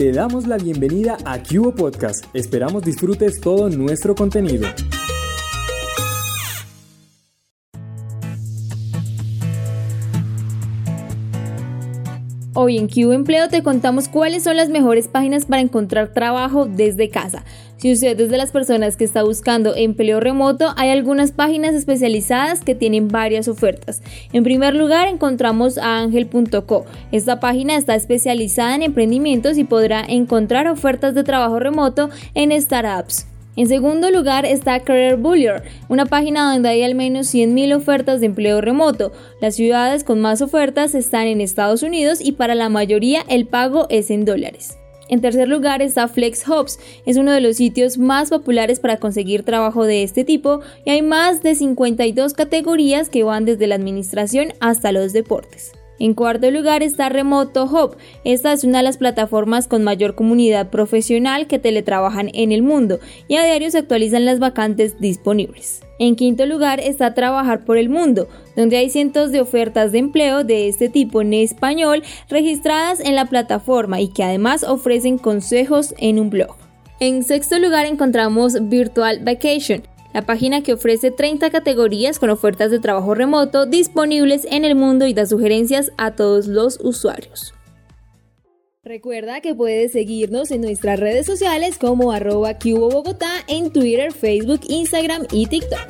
te damos la bienvenida a Cubo Podcast. Esperamos disfrutes todo nuestro contenido. Hoy en Cubo Empleo te contamos cuáles son las mejores páginas para encontrar trabajo desde casa. Si usted es de las personas que está buscando empleo remoto, hay algunas páginas especializadas que tienen varias ofertas. En primer lugar, encontramos a angel.co. Esta página está especializada en emprendimientos y podrá encontrar ofertas de trabajo remoto en startups. En segundo lugar está Career Builder, una página donde hay al menos 100.000 ofertas de empleo remoto. Las ciudades con más ofertas están en Estados Unidos y para la mayoría el pago es en dólares. En tercer lugar está FlexHubs, es uno de los sitios más populares para conseguir trabajo de este tipo y hay más de 52 categorías que van desde la administración hasta los deportes. En cuarto lugar está Remoto Hub. Esta es una de las plataformas con mayor comunidad profesional que teletrabajan en el mundo y a diario se actualizan las vacantes disponibles. En quinto lugar está Trabajar por el Mundo, donde hay cientos de ofertas de empleo de este tipo en español registradas en la plataforma y que además ofrecen consejos en un blog. En sexto lugar encontramos Virtual Vacation, la página que ofrece 30 categorías con ofertas de trabajo remoto disponibles en el mundo y da sugerencias a todos los usuarios. Recuerda que puedes seguirnos en nuestras redes sociales como arroba Bogotá en Twitter, Facebook, Instagram y TikTok.